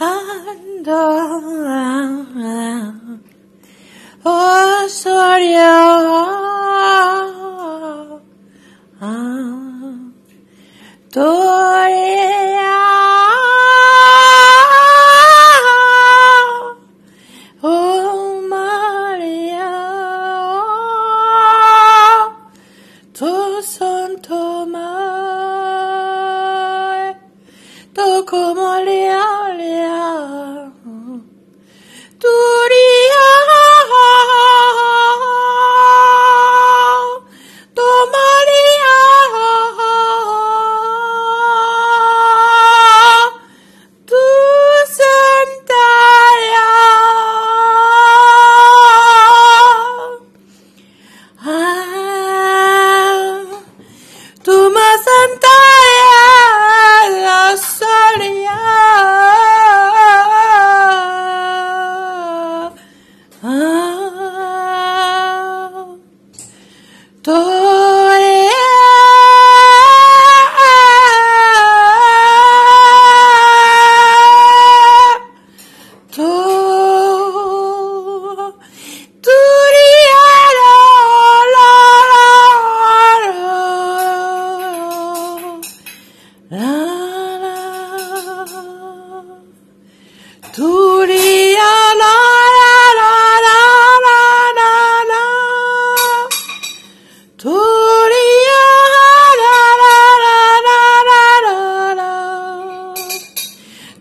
and around. Osorio, ah, Santo Mar, to come. Todo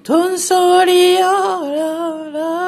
Tonsori, ora, oh, ora.